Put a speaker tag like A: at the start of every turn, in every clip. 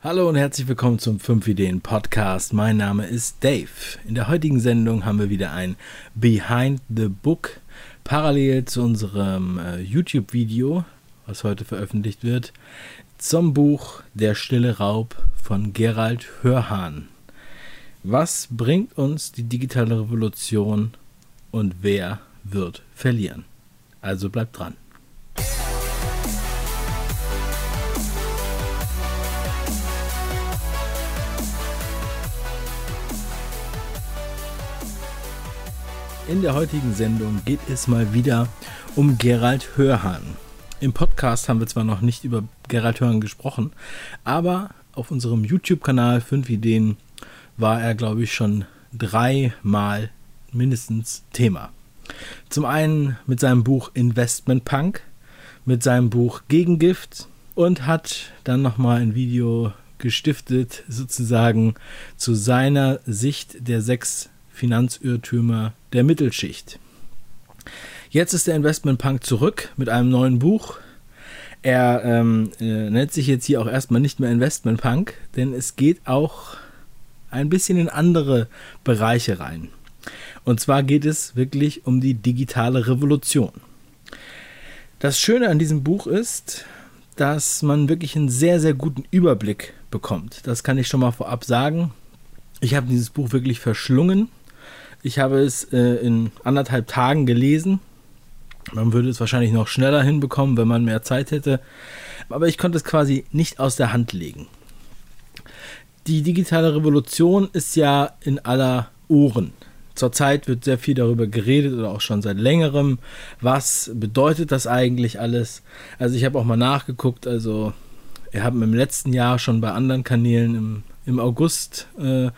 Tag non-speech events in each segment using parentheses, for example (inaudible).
A: Hallo und herzlich willkommen zum 5 Ideen Podcast. Mein Name ist Dave. In der heutigen Sendung haben wir wieder ein Behind the Book parallel zu unserem äh, YouTube-Video, was heute veröffentlicht wird, zum Buch Der stille Raub von Gerald Hörhahn. Was bringt uns die digitale Revolution und wer wird verlieren? Also bleibt dran. In der heutigen Sendung geht es mal wieder um Gerald Hörhahn. Im Podcast haben wir zwar noch nicht über Gerald Hörhahn gesprochen, aber auf unserem YouTube-Kanal 5 Ideen war er, glaube ich, schon dreimal mindestens Thema. Zum einen mit seinem Buch Investment Punk, mit seinem Buch Gegengift und hat dann nochmal ein Video gestiftet, sozusagen zu seiner Sicht der sechs Finanzirrtümer der Mittelschicht. Jetzt ist der Investmentpunk zurück mit einem neuen Buch. Er ähm, äh, nennt sich jetzt hier auch erstmal nicht mehr Investmentpunk, denn es geht auch ein bisschen in andere Bereiche rein. Und zwar geht es wirklich um die digitale Revolution. Das Schöne an diesem Buch ist, dass man wirklich einen sehr, sehr guten Überblick bekommt. Das kann ich schon mal vorab sagen. Ich habe dieses Buch wirklich verschlungen ich habe es äh, in anderthalb Tagen gelesen. Man würde es wahrscheinlich noch schneller hinbekommen, wenn man mehr Zeit hätte. Aber ich konnte es quasi nicht aus der Hand legen. Die digitale Revolution ist ja in aller Ohren. Zurzeit wird sehr viel darüber geredet oder auch schon seit längerem. Was bedeutet das eigentlich alles? Also ich habe auch mal nachgeguckt. Also wir haben im letzten Jahr schon bei anderen Kanälen im, im August äh,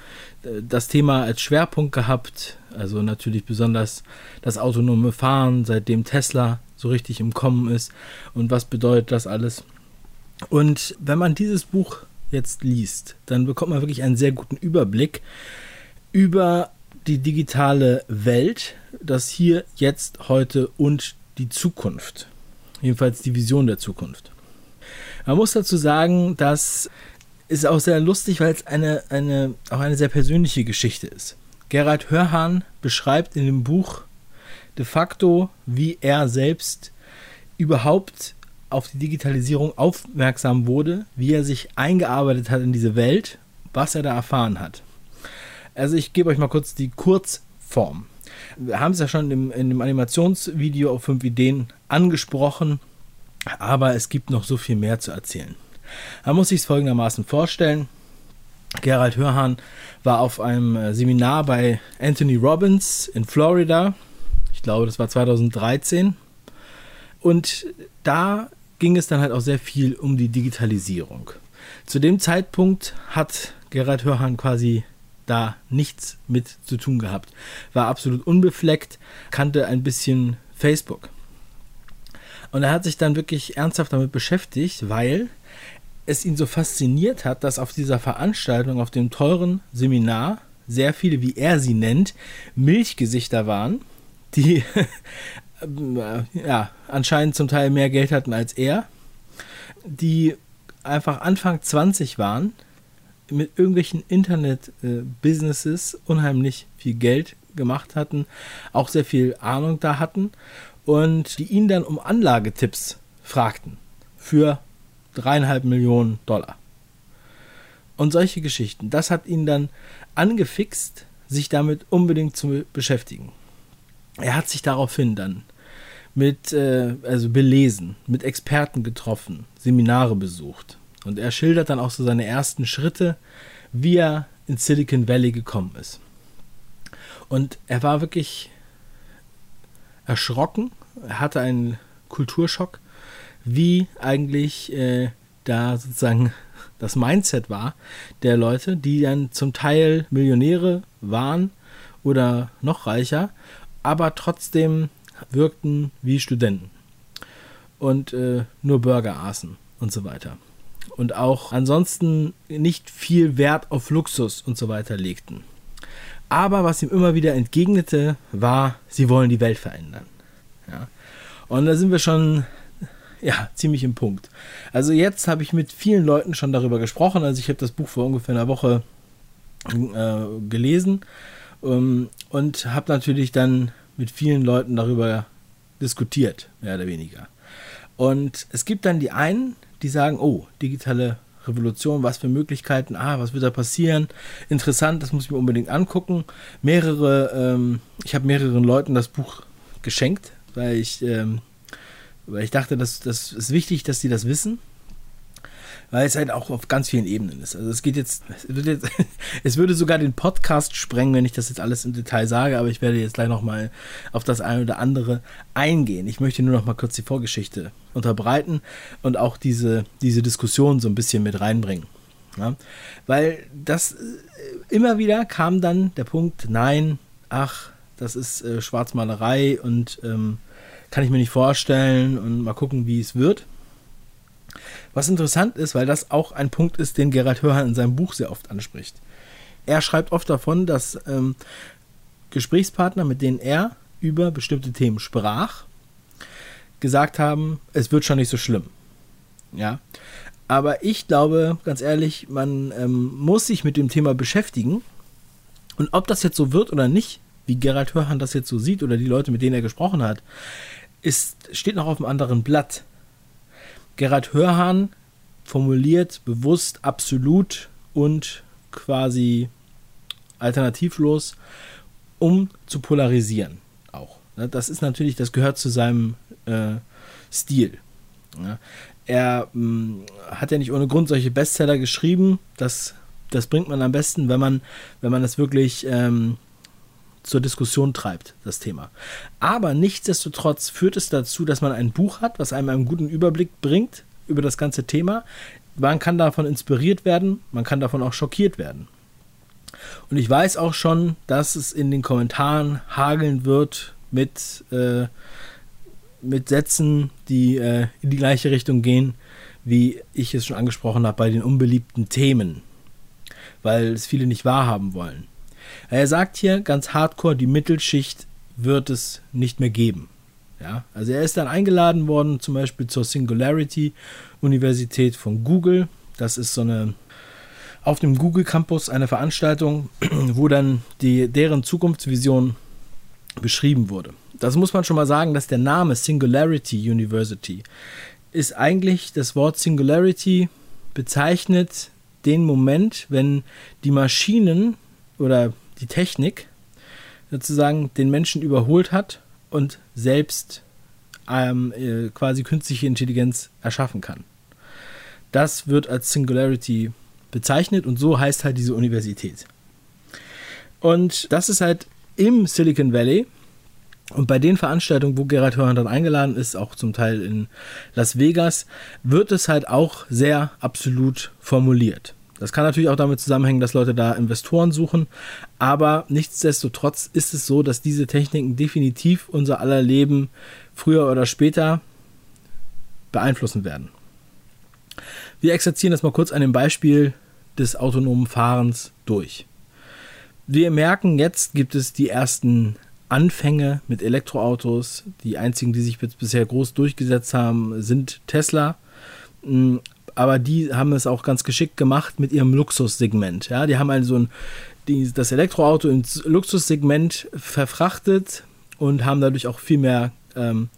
A: das Thema als Schwerpunkt gehabt. Also natürlich besonders das autonome Fahren, seitdem Tesla so richtig im Kommen ist. Und was bedeutet das alles? Und wenn man dieses Buch jetzt liest, dann bekommt man wirklich einen sehr guten Überblick über die digitale Welt, das hier, jetzt, heute und die Zukunft. Jedenfalls die Vision der Zukunft. Man muss dazu sagen, dass ist auch sehr lustig, weil es eine, eine, auch eine sehr persönliche Geschichte ist. Gerald Hörhahn beschreibt in dem Buch de facto, wie er selbst überhaupt auf die Digitalisierung aufmerksam wurde, wie er sich eingearbeitet hat in diese Welt, was er da erfahren hat. Also ich gebe euch mal kurz die Kurzform. Wir haben es ja schon in in dem Animationsvideo auf 5 Ideen angesprochen, aber es gibt noch so viel mehr zu erzählen. Man muss sich es folgendermaßen vorstellen. Gerald Hörhan war auf einem äh, Seminar bei Anthony Robbins in Florida. Ich glaube, das war 2013. Und da ging es dann halt auch sehr viel um die Digitalisierung. Zu dem Zeitpunkt hat Gerald Hörhan quasi da nichts mit zu tun gehabt. War absolut unbefleckt, kannte ein bisschen Facebook. Und er hat sich dann wirklich ernsthaft damit beschäftigt, weil es ihn so fasziniert hat, dass auf dieser Veranstaltung, auf dem teuren Seminar, sehr viele, wie er sie nennt, Milchgesichter waren, die (laughs) ja, anscheinend zum Teil mehr Geld hatten als er, die einfach Anfang 20 waren, mit irgendwelchen Internet-Businesses unheimlich viel Geld gemacht hatten, auch sehr viel Ahnung da hatten und die ihn dann um Anlagetipps fragten für dreieinhalb Millionen Dollar. Und solche Geschichten, das hat ihn dann angefixt, sich damit unbedingt zu beschäftigen. Er hat sich daraufhin dann mit, äh, also belesen, mit Experten getroffen, Seminare besucht. Und er schildert dann auch so seine ersten Schritte, wie er in Silicon Valley gekommen ist. Und er war wirklich erschrocken, er hatte einen Kulturschock wie eigentlich äh, da sozusagen (laughs) das Mindset war der Leute, die dann zum Teil Millionäre waren oder noch reicher, aber trotzdem wirkten wie Studenten und äh, nur Burger aßen und so weiter. Und auch ansonsten nicht viel Wert auf Luxus und so weiter legten. Aber was ihm immer wieder entgegnete, war, sie wollen die Welt verändern. Ja. Und da sind wir schon (laughs) ja, ziemlich im Punkt. Also jetzt habe ich mit vielen Leuten schon darüber gesprochen. Also ich habe das Buch vor ungefähr einer Woche äh, gelesen ähm, und habe natürlich dann mit vielen Leuten darüber diskutiert, mehr oder weniger. Und es gibt dann die einen, die sagen, oh, digitale Revolution, was für Möglichkeiten, ah, was wird da passieren? Interessant, das muss ich mir unbedingt angucken. Mehrere, ähm, ich habe mehreren Leuten das Buch geschenkt, weil ich, ähm, weil ich dachte, das, das ist wichtig, dass sie das wissen weil es halt auch auf ganz vielen Ebenen ist. Also es geht jetzt, es, wird jetzt, (laughs) es würde sogar den Podcast sprengen, wenn ich das jetzt alles im Detail sage, aber ich werde jetzt gleich nochmal auf das eine oder andere eingehen. Ich möchte nur noch mal kurz die Vorgeschichte unterbreiten und auch diese, diese Diskussion so ein bisschen mit reinbringen. Ja? Weil das äh, immer wieder kam dann der Punkt, nein, ach, das ist äh, Schwarzmalerei und ähm, kann ich mir nicht vorstellen und mal gucken, wie es wird. Was interessant ist, weil das auch ein Punkt ist, den Gerald Hörhan in seinem Buch sehr oft anspricht. Er schreibt oft davon, dass ähm, Gesprächspartner, mit denen er über bestimmte Themen sprach, gesagt haben, es wird schon nicht so schlimm. Ja. Aber ich glaube, ganz ehrlich, man ähm, muss sich mit dem Thema beschäftigen. Und ob das jetzt so wird oder nicht, wie Gerald Hörhan das jetzt so sieht oder die Leute, mit denen er gesprochen hat, ist, steht noch auf einem anderen Blatt. Gerhard Hörhahn formuliert bewusst absolut und quasi alternativlos, um zu polarisieren auch. Das ist natürlich, das gehört zu seinem äh, Stil. Er mh, mm, hat ja nicht ohne Grund solche Bestseller geschrieben. Das, das bringt man am besten, wenn man, wenn man das wirklich ähm, zur Diskussion treibt, das Thema. Aber nichtsdestotrotz führt es dazu, dass man ein Buch hat, was einem einen guten Überblick bringt über das ganze Thema. Man kann davon inspiriert werden, man kann davon auch schockiert werden. Und ich weiß auch schon, dass es in den Kommentaren hageln wird mit, äh, mit Sätzen, die äh, in die gleiche Richtung gehen, wie ich es schon angesprochen habe, bei den unbeliebten Themen, weil es viele nicht wahrhaben wollen. Er sagt hier ganz hardcore, die Mittelschicht wird es nicht mehr geben. Ja, also er ist dann eingeladen worden, zum Beispiel zur Singularity Universität von Google. Das ist so eine auf dem Google Campus eine Veranstaltung, (clears throat) wo dann die, deren Zukunftsvision beschrieben wurde. Das muss man schon mal sagen, dass der Name Singularity University ist eigentlich das Wort Singularity bezeichnet den Moment, wenn die Maschinen oder die Technik sozusagen den Menschen überholt hat und selbst ähm, äh, quasi künstliche Intelligenz erschaffen kann. Das wird als Singularity bezeichnet und so heißt halt diese Universität. Und das ist halt im Silicon Valley. Und bei den Veranstaltungen, wo Gerhard Hörner dann eingeladen ist, auch zum Teil in Las Vegas, wird es halt auch sehr absolut formuliert. Das kann natürlich auch damit zusammenhängen, dass Leute da Investoren suchen, aber nichtsdestotrotz ist es so, dass diese Techniken definitiv unser aller Leben früher oder später beeinflussen werden. Wir exerzieren das mal kurz an dem Beispiel des autonomen Fahrens durch. Wir merken, jetzt gibt es die ersten Anfänge mit Elektroautos. Die einzigen, die sich bisher groß durchgesetzt haben, sind Tesla aber die haben es auch ganz geschickt gemacht mit ihrem Luxussegment. Ja, die haben also ein, die, das Elektroauto ins Luxussegment verfrachtet und haben dadurch auch viel mehr ähm,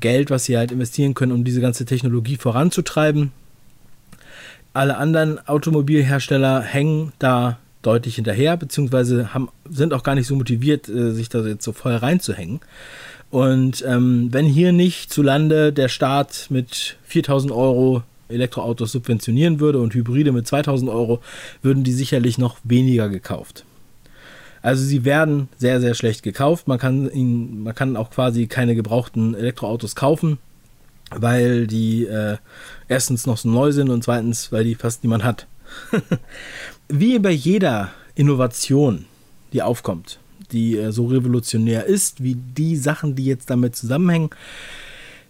A: Geld, was sie halt investieren können, um diese ganze Technologie voranzutreiben. Alle anderen Automobilhersteller hängen da deutlich hinterher, beziehungsweise haben, sind auch gar nicht so motiviert, äh, sich da jetzt so voll reinzuhängen. Und ähm, wenn hier nicht zu Lande der Staat mit 4000 Euro Elektroautos subventionieren würde und Hybride mit 2000 Euro, würden die sicherlich noch weniger gekauft. Also sie werden sehr, sehr schlecht gekauft. Man kann, ihn, man kann auch quasi keine gebrauchten Elektroautos kaufen, weil die äh, erstens noch so neu sind und zweitens, weil die fast niemand hat. (laughs) Wie bei jeder Innovation, die aufkommt, die äh, so revolutionär ist, wie die Sachen, die jetzt damit zusammenhängen,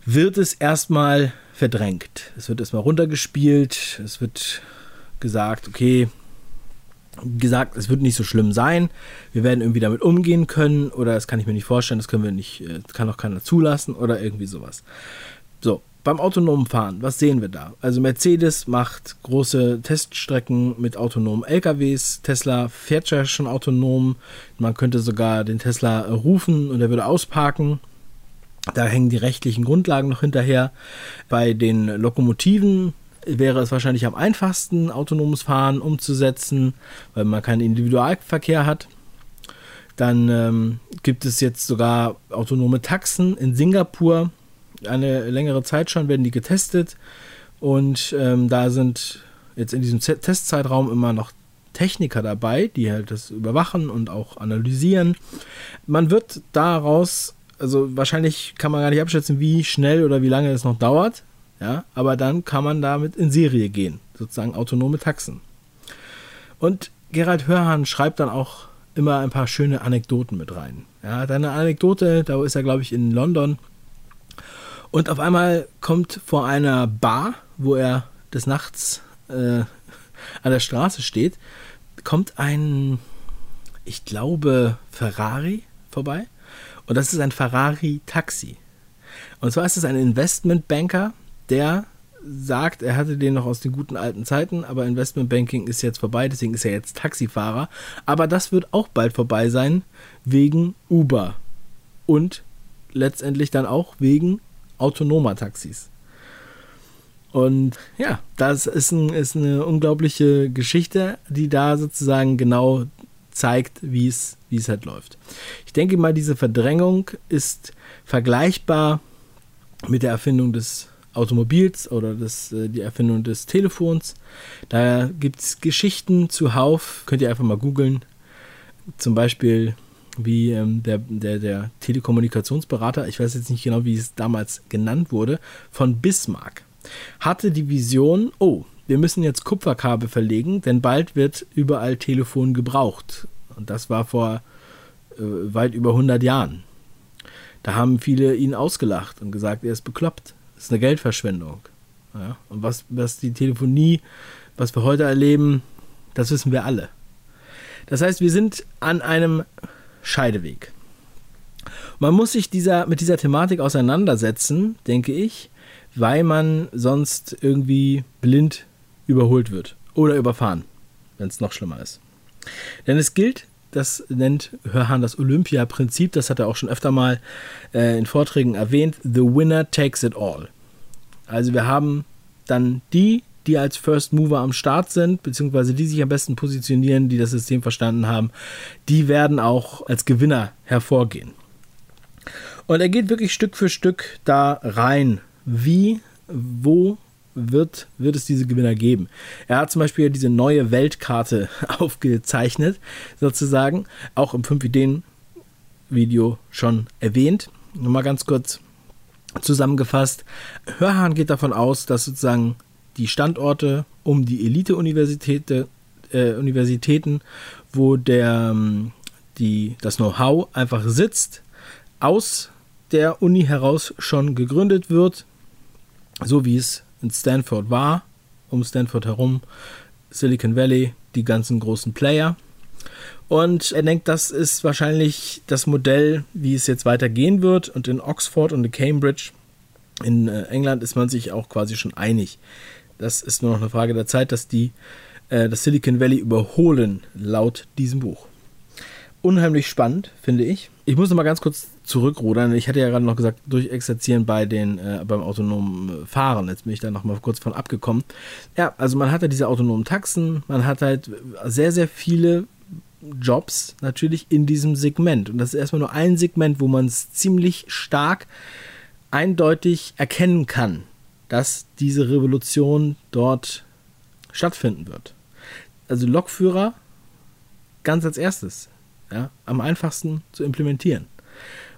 A: wird es erstmal verdrängt. Es wird erstmal runtergespielt, es wird gesagt, okay, gesagt, es wird nicht so schlimm sein, wir werden irgendwie damit umgehen können oder das kann ich mir nicht vorstellen, das können wir nicht, äh, kann auch keiner zulassen oder irgendwie sowas. So, beim autonomen Fahren, was sehen wir da? Also Mercedes macht große Teststrecken mit autonomen LKWs. Tesla fährt ja schon autonom. Man könnte sogar den Tesla rufen und er würde ausparken. Da hängen die rechtlichen Grundlagen noch hinterher. Bei den Lokomotiven wäre es wahrscheinlich am einfachsten, autonomes Fahren umzusetzen, weil man keinen Individualverkehr hat. Dann ähm, gibt es jetzt sogar autonome Taxen in Singapur eine längere Zeit schon werden die getestet und ähm, da sind jetzt in diesem Z Testzeitraum immer noch Techniker dabei, die halt das überwachen und auch analysieren. Man wird daraus, also wahrscheinlich kann man gar nicht abschätzen, wie schnell oder wie lange es noch dauert, ja, aber dann kann man damit in Serie gehen, sozusagen autonome Taxen. Und Gerald Hörhan schreibt dann auch immer ein paar schöne Anekdoten mit rein. Ja, deine Anekdote, da ist er, glaube ich, in London und auf einmal kommt vor einer Bar, wo er des Nachts äh, an der Straße steht, kommt ein, ich glaube, Ferrari vorbei. Und das ist ein Ferrari-Taxi. Und zwar ist es ein Investmentbanker, der sagt, er hatte den noch aus den guten alten Zeiten, aber Investmentbanking ist jetzt vorbei, deswegen ist er jetzt Taxifahrer. Aber das wird auch bald vorbei sein, wegen Uber. Und letztendlich dann auch wegen autonomer Taxis. Und ja, das ist, ein, ist eine unglaubliche Geschichte, die da sozusagen genau zeigt, wie es, halt läuft. Ich denke mal, diese Verdrängung ist vergleichbar mit der Erfindung des Automobils oder des, äh, die Erfindung des Telefons. Da gibt es Geschichten zuhauf, könnt ihr einfach mal googeln. Zum Beispiel wie ähm, der, der, der Telekommunikationsberater, ich weiß jetzt nicht genau, wie es damals genannt wurde, von Bismarck, hatte die Vision, oh, wir müssen jetzt Kupferkabel verlegen, denn bald wird überall Telefon gebraucht. Und das war vor äh, weit über 100 Jahren. Da haben viele ihn ausgelacht und gesagt, er ist bekloppt. Das ist eine Geldverschwendung. Ja, und was, was die Telefonie, was wir heute erleben, das wissen wir alle. Das heißt, wir sind an einem Scheideweg. Man muss sich dieser, mit dieser Thematik auseinandersetzen, denke ich, weil man sonst irgendwie blind überholt wird oder überfahren, wenn es noch schlimmer ist. Denn es gilt, das nennt Hörhan das Olympia-Prinzip, das hat er auch schon öfter mal äh, in Vorträgen erwähnt, The Winner takes it all. Also wir haben dann die, die als First Mover am Start sind, beziehungsweise die sich am besten positionieren, die das System verstanden haben, die werden auch als Gewinner hervorgehen. Und er geht wirklich Stück für Stück da rein. Wie, wo wird, wird es diese Gewinner geben? Er hat zum Beispiel diese neue Weltkarte (laughs) aufgezeichnet, sozusagen, auch im 5-Ideen-Video schon erwähnt. Nur mal ganz kurz zusammengefasst. Hörhahn geht davon aus, dass sozusagen die Standorte um die Elite-Universitäten, äh, Universitäten, wo der, ähm, die, das Know-how einfach sitzt, aus der Uni heraus schon gegründet wird, so wie es in Stanford war, um Stanford herum, Silicon Valley, die ganzen großen Player. Und er denkt, das ist wahrscheinlich das Modell, wie es jetzt weitergehen wird. Und in Oxford und in Cambridge in äh, England ist man sich auch quasi schon einig. Das ist nur noch eine Frage der Zeit, dass die äh, das Silicon Valley überholen, laut diesem Buch. Unheimlich spannend, finde ich. Ich muss noch mal ganz kurz zurückrudern. Ich hatte ja gerade noch gesagt, durchexerzieren bei den, äh, beim autonomen Fahren. Jetzt bin ich da noch mal kurz von abgekommen. Ja, also man hat ja diese autonomen Taxen, man hat halt sehr, sehr viele Jobs natürlich in diesem Segment. Und das ist erstmal nur ein Segment, wo man es ziemlich stark eindeutig erkennen kann dass diese Revolution dort stattfinden wird. Also Lokführer ganz als erstes, ja, am einfachsten zu implementieren.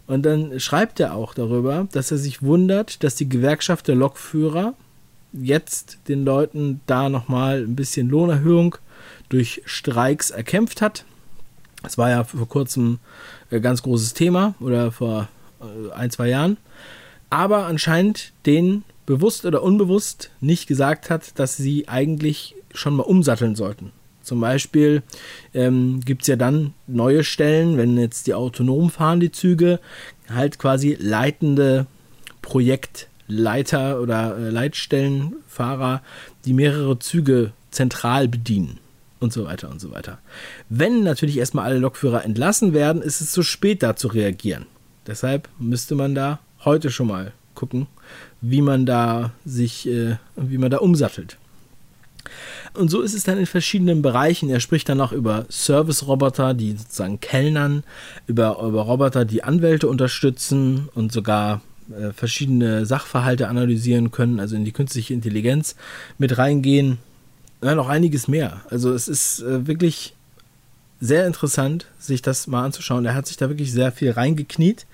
A: Und dann schreibt er auch darüber, dass er sich wundert, dass die Gewerkschaft der Lokführer jetzt den Leuten da nochmal ein bisschen Lohnerhöhung durch Streiks erkämpft hat. Das war ja vor kurzem ein ganz großes Thema oder vor äh, ein, zwei Jahren. Aber anscheinend den bewusst oder unbewusst nicht gesagt hat, dass sie eigentlich schon mal umsatteln sollten. Zum Beispiel ähm, gibt es ja dann neue Stellen, wenn jetzt die autonom fahren, die Züge, halt quasi leitende Projektleiter Leiter oder äh, Leitstellenfahrer, die mehrere Züge zentral bedienen und so weiter und so weiter. Wenn natürlich erstmal alle Lokführer entlassen werden, ist es zu spät da zu reagieren. Deshalb müsste man da heute schon mal gucken, wie man da sich, äh, wie man da umsattelt. Und so ist es dann in verschiedenen Bereichen. Er spricht dann auch über Service-Roboter, die sozusagen Kellnern, über, über Roboter, die Anwälte unterstützen und sogar äh, verschiedene Sachverhalte analysieren können, also in die künstliche Intelligenz mit reingehen. Ja, noch einiges mehr. Also es ist äh, wirklich sehr interessant, sich das mal anzuschauen. Er hat sich da wirklich sehr viel reingekniet.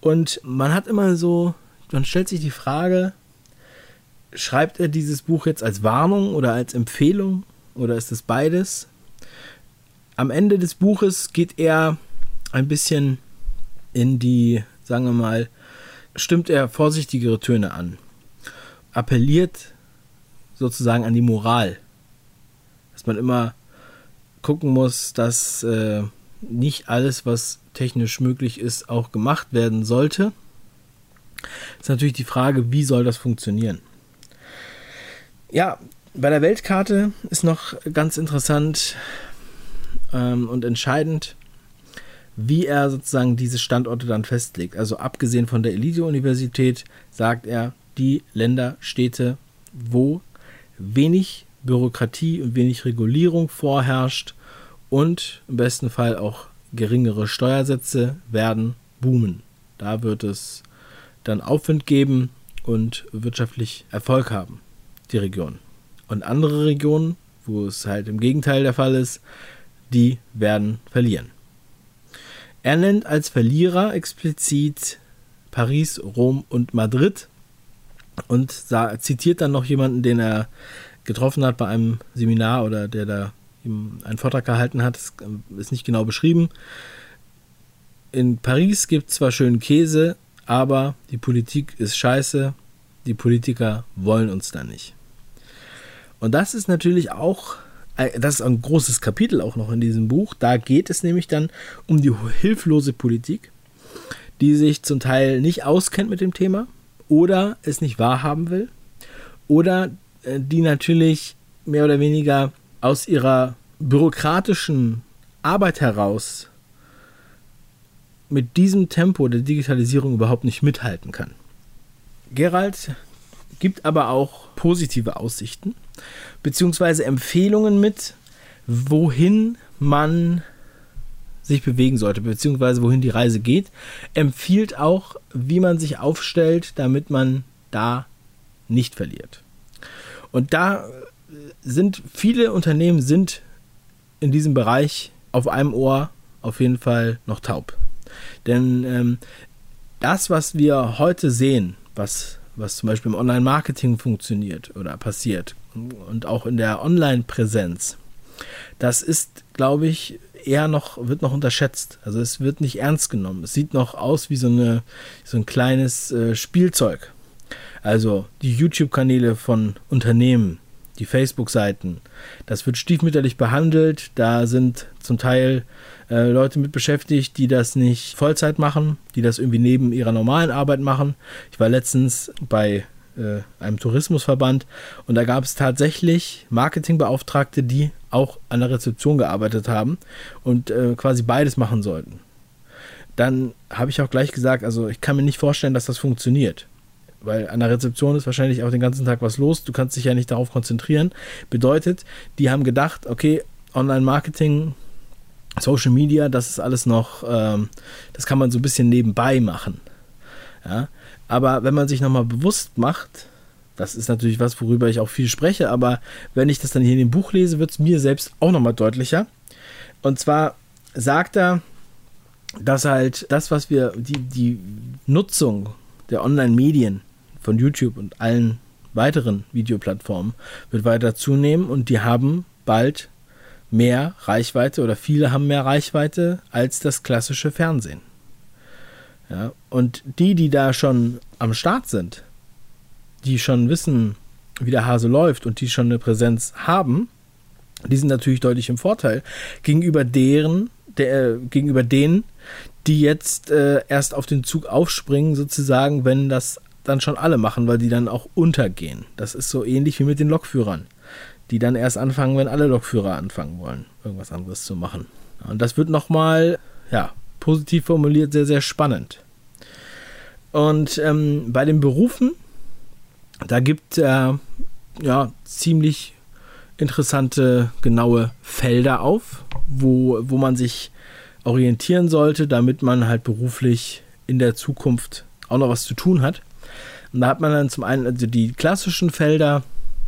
A: Und man hat immer so, man stellt sich die Frage, schreibt er dieses Buch jetzt als Warnung oder als Empfehlung oder ist es beides? Am Ende des Buches geht er ein bisschen in die, sagen wir mal, stimmt er vorsichtigere Töne an, appelliert sozusagen an die Moral, dass man immer gucken muss, dass äh, nicht alles, was technisch möglich ist, auch gemacht werden sollte. Ist natürlich die Frage, wie soll das funktionieren? Ja, bei der Weltkarte ist noch ganz interessant ähm, und entscheidend, wie er sozusagen diese Standorte dann festlegt. Also abgesehen von der Elite-Universität sagt er, die Länder, Städte, wo wenig Bürokratie und wenig Regulierung vorherrscht und im besten Fall auch geringere Steuersätze werden boomen. Da wird es dann Aufwind geben und wirtschaftlich Erfolg haben die Region. Und andere Regionen, wo es halt im Gegenteil der Fall ist, die werden verlieren. Er nennt als Verlierer explizit Paris, Rom und Madrid und zitiert dann noch jemanden, den er getroffen hat bei einem Seminar oder der da einen Vortrag gehalten hat. Das ist nicht genau beschrieben. In Paris gibt es zwar schönen Käse, aber die Politik ist scheiße. Die Politiker wollen uns da nicht. Und das ist natürlich auch, äh, das ist ein großes Kapitel auch noch in diesem Buch. Da geht es nämlich dann um die hilflose Politik, die sich zum Teil nicht auskennt mit dem Thema oder es nicht wahrhaben will oder äh, die natürlich mehr oder weniger aus ihrer bürokratischen Arbeit heraus mit diesem Tempo der Digitalisierung überhaupt nicht mithalten kann. Gerald gibt aber auch positive Aussichten beziehungsweise Empfehlungen mit, wohin man sich bewegen sollte, beziehungsweise wohin die Reise geht. Empfiehlt auch, wie man sich aufstellt, damit man da nicht verliert. Und da sind viele Unternehmen sind in diesem Bereich auf einem Ohr auf jeden Fall noch taub. Denn ähm, das, was wir heute sehen, was was zum Beispiel im Online-Marketing funktioniert oder passiert und auch in der Online-Präsenz, das ist, glaube ich, eher noch, wird noch unterschätzt. Also es wird nicht ernst genommen. Es sieht noch aus wie so, eine, so ein kleines äh, Spielzeug. Also die YouTube-Kanäle von Unternehmen, die Facebook-Seiten, das wird stiefmütterlich behandelt. Da sind zum Teil äh, Leute mit beschäftigt, die das nicht Vollzeit machen, die das irgendwie neben ihrer normalen Arbeit machen. Ich war letztens bei äh, einem Tourismusverband und da gab es tatsächlich Marketingbeauftragte, die auch an der Rezeption gearbeitet haben und äh, quasi beides machen sollten. Dann habe ich auch gleich gesagt, also ich kann mir nicht vorstellen, dass das funktioniert weil an der Rezeption ist wahrscheinlich auch den ganzen Tag was los. Du kannst dich ja nicht darauf konzentrieren. Bedeutet, die haben gedacht, okay, Online-Marketing Social Media, das ist alles noch, ähm, das kann man so ein bisschen nebenbei machen. Ja? Aber wenn man sich nochmal bewusst macht, das ist natürlich was, worüber ich auch viel spreche, aber wenn ich das dann hier in dem Buch lese, wird es mir selbst auch nochmal deutlicher. Und zwar sagt er, dass halt das, was wir, die, die Nutzung der Online-Medien von YouTube und allen weiteren Videoplattformen wird weiter zunehmen und die haben bald mehr Reichweite oder viele haben mehr Reichweite als das klassische Fernsehen. Ja, und die, die da schon am Start sind, die schon wissen, wie der Hase läuft und die schon eine Präsenz haben, die sind natürlich deutlich im Vorteil gegenüber deren, der, gegenüber denen, die jetzt äh, erst auf den Zug aufspringen, sozusagen, wenn das dann schon alle machen, weil die dann auch untergehen. Das ist so ähnlich wie mit den Lokführern, die dann erst anfangen, wenn alle Lokführer anfangen wollen, irgendwas anderes zu machen. Und das wird nochmal, ja, positiv formuliert, sehr, sehr spannend. Und ähm, bei den Berufen, da gibt es äh, ja ziemlich interessante, genaue Felder auf, wo, wo man sich orientieren sollte, damit man halt beruflich in der Zukunft auch noch was zu tun hat. Und da hat man dann zum einen also die klassischen Felder,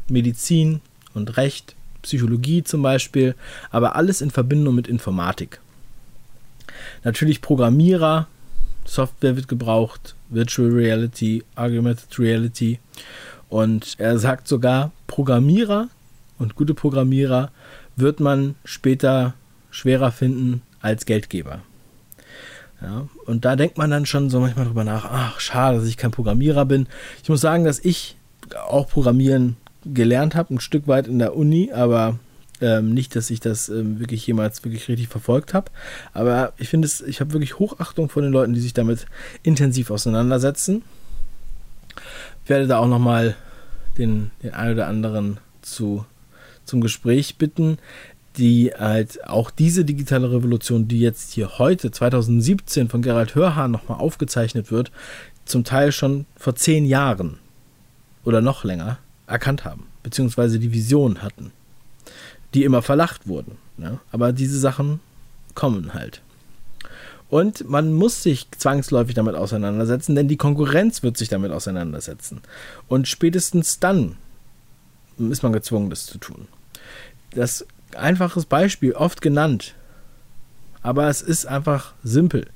A: Medizin und Recht, Psychologie zum Beispiel, aber alles in Verbindung mit Informatik. Natürlich Programmierer, Software wird gebraucht, Virtual Reality, Augmented Reality. Und er sagt sogar, Programmierer und gute Programmierer wird man später schwerer finden als Geldgeber. Ja, und da denkt man dann schon so manchmal drüber nach, ach, schade, dass ich kein Programmierer bin. Ich muss sagen, dass ich auch Programmieren gelernt habe, ein Stück weit in der Uni, aber ähm, nicht, dass ich das ähm, wirklich jemals wirklich richtig verfolgt habe. Aber ich finde es, ich habe wirklich Hochachtung vor den Leuten, die sich damit intensiv auseinandersetzen. Ich werde da auch nochmal den, den einen oder anderen zu, zum Gespräch bitten die halt auch diese digitale Revolution, die jetzt hier heute 2017 von Gerald Hörhahn nochmal aufgezeichnet wird, zum Teil schon vor zehn Jahren oder noch länger erkannt haben, beziehungsweise die Vision hatten, die immer verlacht wurden. Ne? Aber diese Sachen kommen halt. Und man muss sich zwangsläufig damit auseinandersetzen, denn die Konkurrenz wird sich damit auseinandersetzen. Und spätestens dann ist man gezwungen, das zu tun. Das einfaches Beispiel, oft genannt. Aber es ist einfach simpel.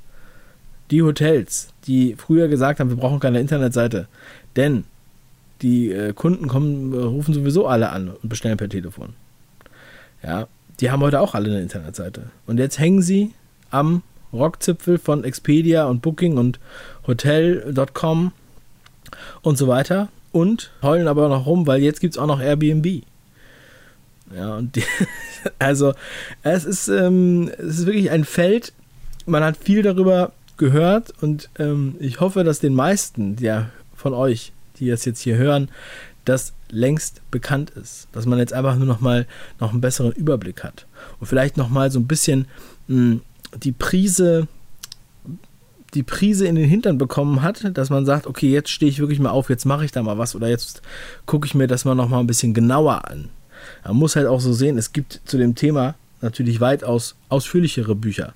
A: Die Hotels, die früher gesagt haben, wir brauchen keine Internetseite, denn die äh, Kunden kommen, rufen sowieso alle an und bestellen per Telefon. Ja, die haben heute auch alle eine Internetseite. Und jetzt hängen sie am Rockzipfel von Expedia und Booking und Hotel.com und so weiter und heulen aber noch rum, weil jetzt gibt es auch noch Airbnb. Ja, und die, (laughs) also es ist, ähm, es ist wirklich ein Feld, man hat viel darüber gehört und ähm, ich hoffe, dass den meisten der von euch, die das jetzt hier hören, das längst bekannt ist. Dass man jetzt einfach nur noch mal noch einen besseren Überblick hat. Und vielleicht noch mal so ein bisschen mh, hm, die Prise die Prise in den Hintern bekommen hat, dass man sagt, okay, jetzt stehe ich wirklich mal auf, jetzt mache ich da mal was oder jetzt gucke ich mir das mal noch mal ein bisschen genauer an. Man muss halt auch so sehen, es gibt zu dem Thema natürlich weitaus ausführlichere Bücher.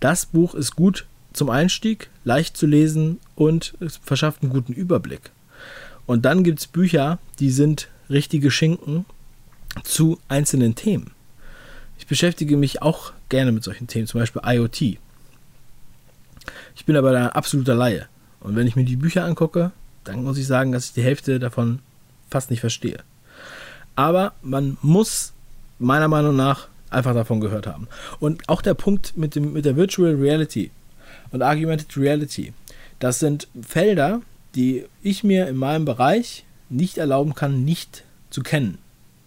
A: Das Buch ist gut zum Einstieg, leicht zu lesen und es verschafft einen guten Überblick. Und dann gibt es Bücher, die sind richtige Schinken zu einzelnen Themen. Ich beschäftige mich auch gerne mit solchen Themen, zum Beispiel IoT. Ich bin aber ein absoluter Laie. Und wenn ich mir die Bücher angucke, dann muss ich sagen, dass ich die Hälfte davon fast nicht verstehe. Aber man muss meiner Meinung nach einfach davon gehört haben. Und auch der Punkt mit, dem, mit der Virtual Reality und Argumented Reality, das sind Felder, die ich mir in meinem Bereich nicht erlauben kann, nicht zu kennen.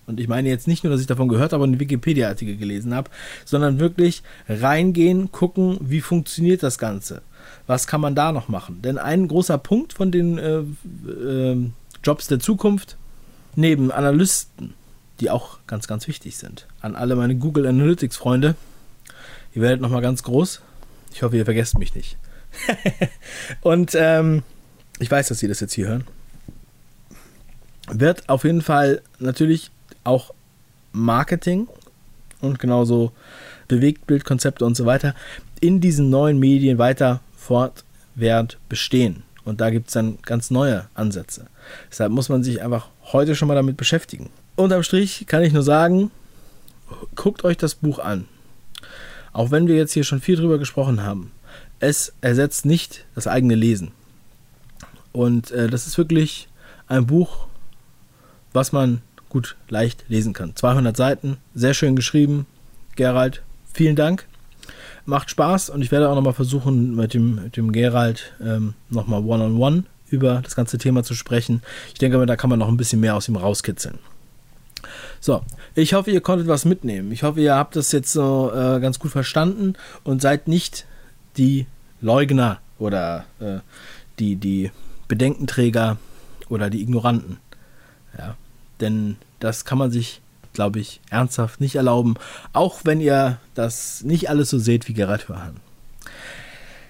A: Und ich meine jetzt nicht nur, dass ich davon gehört habe und einen Wikipedia-Artikel gelesen habe, sondern wirklich reingehen, gucken, wie funktioniert das Ganze. Was kann man da noch machen? Denn ein großer Punkt von den äh, äh, Jobs der Zukunft neben Analysten, die auch ganz, ganz wichtig sind, an alle meine Google Analytics-Freunde, ihr werdet nochmal ganz groß. Ich hoffe, ihr vergesst mich nicht. (laughs) und ähm, ich weiß, dass Sie das jetzt hier hören. Wird auf jeden Fall natürlich auch Marketing und genauso Bewegtbildkonzepte und so weiter in diesen neuen Medien weiter fortwährend bestehen. Und da gibt es dann ganz neue Ansätze. Deshalb muss man sich einfach heute schon mal damit beschäftigen. Unterm Strich kann ich nur sagen, guckt euch das Buch an. Auch wenn wir jetzt hier schon viel drüber gesprochen haben, es ersetzt nicht das eigene Lesen. Und äh, das ist wirklich ein Buch, was man gut leicht lesen kann. 200 Seiten, sehr schön geschrieben. Gerald, vielen Dank macht Spaß und ich werde auch nochmal versuchen, mit dem, mit dem Gerald ähm, nochmal one-on-one über das ganze Thema zu sprechen. Ich denke, da kann man noch ein bisschen mehr aus ihm rauskitzeln. So, ich hoffe, ihr konntet was mitnehmen. Ich hoffe, ihr habt das jetzt so äh, ganz gut verstanden und seid nicht die Leugner oder äh, die, die Bedenkenträger oder die Ignoranten. Ja, denn das kann man sich, glaube ich, ernsthaft nicht erlauben, auch wenn ihr das nicht alles so seht wie Gerhard Hörhan.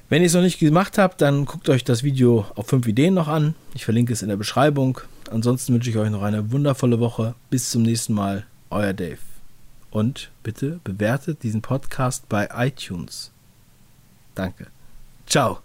A: Wenn ihr es noch nicht gemacht habt, dann guckt euch das Video auf 5 Ideen noch an. Ich verlinke es in der Beschreibung. Ansonsten wünsche ich euch noch eine wundervolle Woche. Bis zum nächsten Mal. Euer Dave. Und bitte bewertet diesen Podcast bei iTunes. Danke. Ciao.